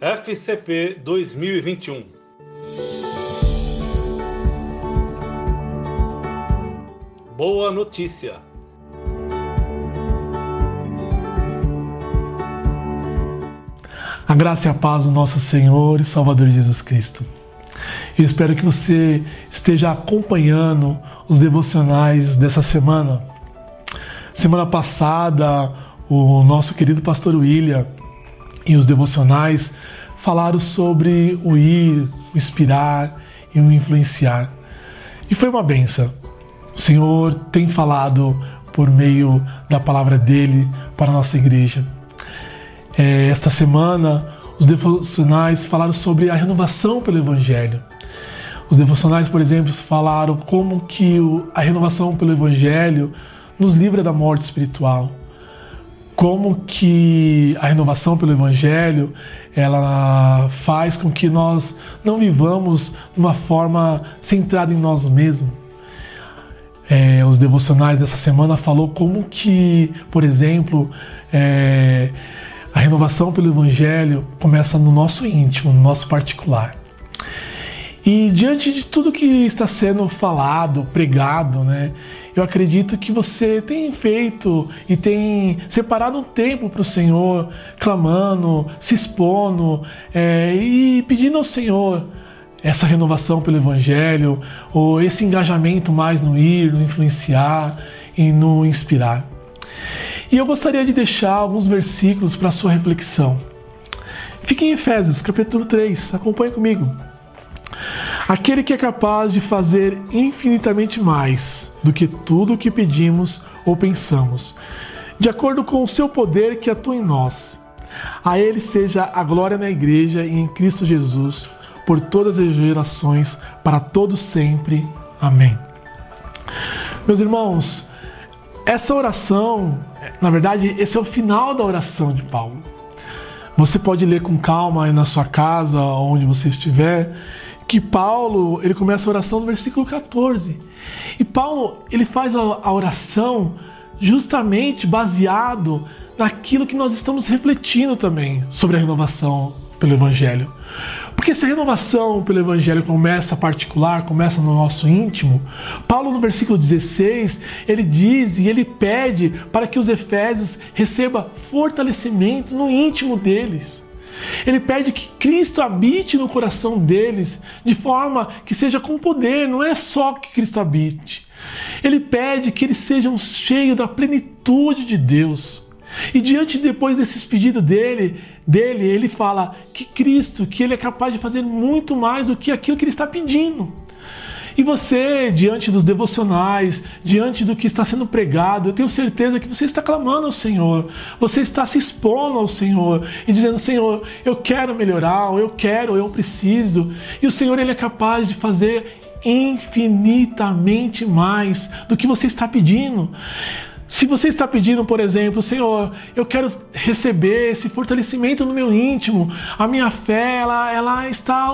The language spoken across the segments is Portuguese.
FCP 2021 Boa notícia! A graça e a paz do nosso Senhor e Salvador Jesus Cristo. Eu espero que você esteja acompanhando os devocionais dessa semana. Semana passada, o nosso querido pastor William e os devocionais falaram sobre o ir, o inspirar e o influenciar. E foi uma benção. O Senhor tem falado por meio da palavra dele para a nossa igreja. É, esta semana, os devocionais falaram sobre a renovação pelo Evangelho. Os devocionais, por exemplo, falaram como que a renovação pelo Evangelho nos livra da morte espiritual como que a renovação pelo Evangelho ela faz com que nós não vivamos de uma forma centrada em nós mesmos. É, os devocionais dessa semana falou como que, por exemplo, é, a renovação pelo Evangelho começa no nosso íntimo, no nosso particular. E diante de tudo que está sendo falado, pregado, né, eu acredito que você tem feito e tem separado um tempo para o Senhor, clamando, se expondo é, e pedindo ao Senhor essa renovação pelo Evangelho, ou esse engajamento mais no ir, no influenciar e no inspirar. E eu gostaria de deixar alguns versículos para sua reflexão. Fique em Efésios, capítulo 3, acompanhe comigo. Aquele que é capaz de fazer infinitamente mais do que tudo o que pedimos ou pensamos, de acordo com o seu poder que atua em nós. A Ele seja a glória na Igreja e em Cristo Jesus, por todas as gerações, para todos sempre. Amém. Meus irmãos, essa oração, na verdade, esse é o final da oração de Paulo. Você pode ler com calma aí na sua casa, onde você estiver, que Paulo, ele começa a oração no versículo 14. E Paulo, ele faz a oração justamente baseado naquilo que nós estamos refletindo também sobre a renovação pelo evangelho. Porque se a renovação pelo Evangelho começa particular, começa no nosso íntimo, Paulo no versículo 16, ele diz e ele pede para que os efésios recebam fortalecimento no íntimo deles. Ele pede que Cristo habite no coração deles de forma que seja com poder, não é só que Cristo habite. Ele pede que eles sejam cheios da plenitude de Deus. E diante depois desses pedidos dele, dele, ele fala que Cristo, que ele é capaz de fazer muito mais do que aquilo que ele está pedindo. E você, diante dos devocionais, diante do que está sendo pregado, eu tenho certeza que você está clamando ao Senhor, você está se expondo ao Senhor e dizendo: Senhor, eu quero melhorar, eu quero, eu preciso. E o Senhor, Ele é capaz de fazer infinitamente mais do que você está pedindo. Se você está pedindo, por exemplo, Senhor, eu quero receber esse fortalecimento no meu íntimo, a minha fé ela, ela está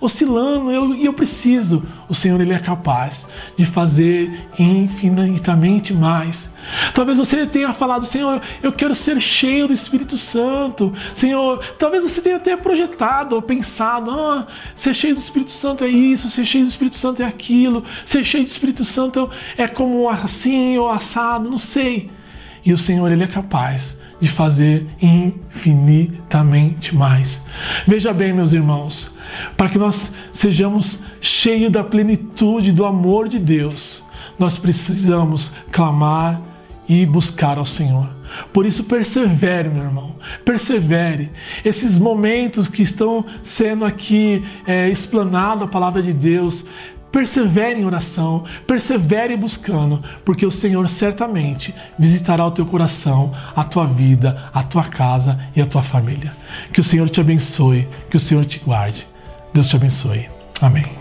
oscilando e eu, eu preciso. O Senhor ele é capaz de fazer infinitamente mais. Talvez você tenha falado, Senhor, eu quero ser cheio do Espírito Santo. Senhor, talvez você tenha até projetado ou pensado, ah, ser cheio do Espírito Santo é isso, ser cheio do Espírito Santo é aquilo, ser cheio do Espírito Santo é como assim ou assado, não sei. E o Senhor, Ele é capaz de fazer infinitamente mais. Veja bem, meus irmãos, para que nós sejamos cheios da plenitude do amor de Deus, nós precisamos clamar e buscar ao Senhor. Por isso, persevere, meu irmão, persevere. Esses momentos que estão sendo aqui é, explanado a palavra de Deus, Persevere em oração, persevere buscando, porque o Senhor certamente visitará o teu coração, a tua vida, a tua casa e a tua família. Que o Senhor te abençoe, que o Senhor te guarde. Deus te abençoe. Amém.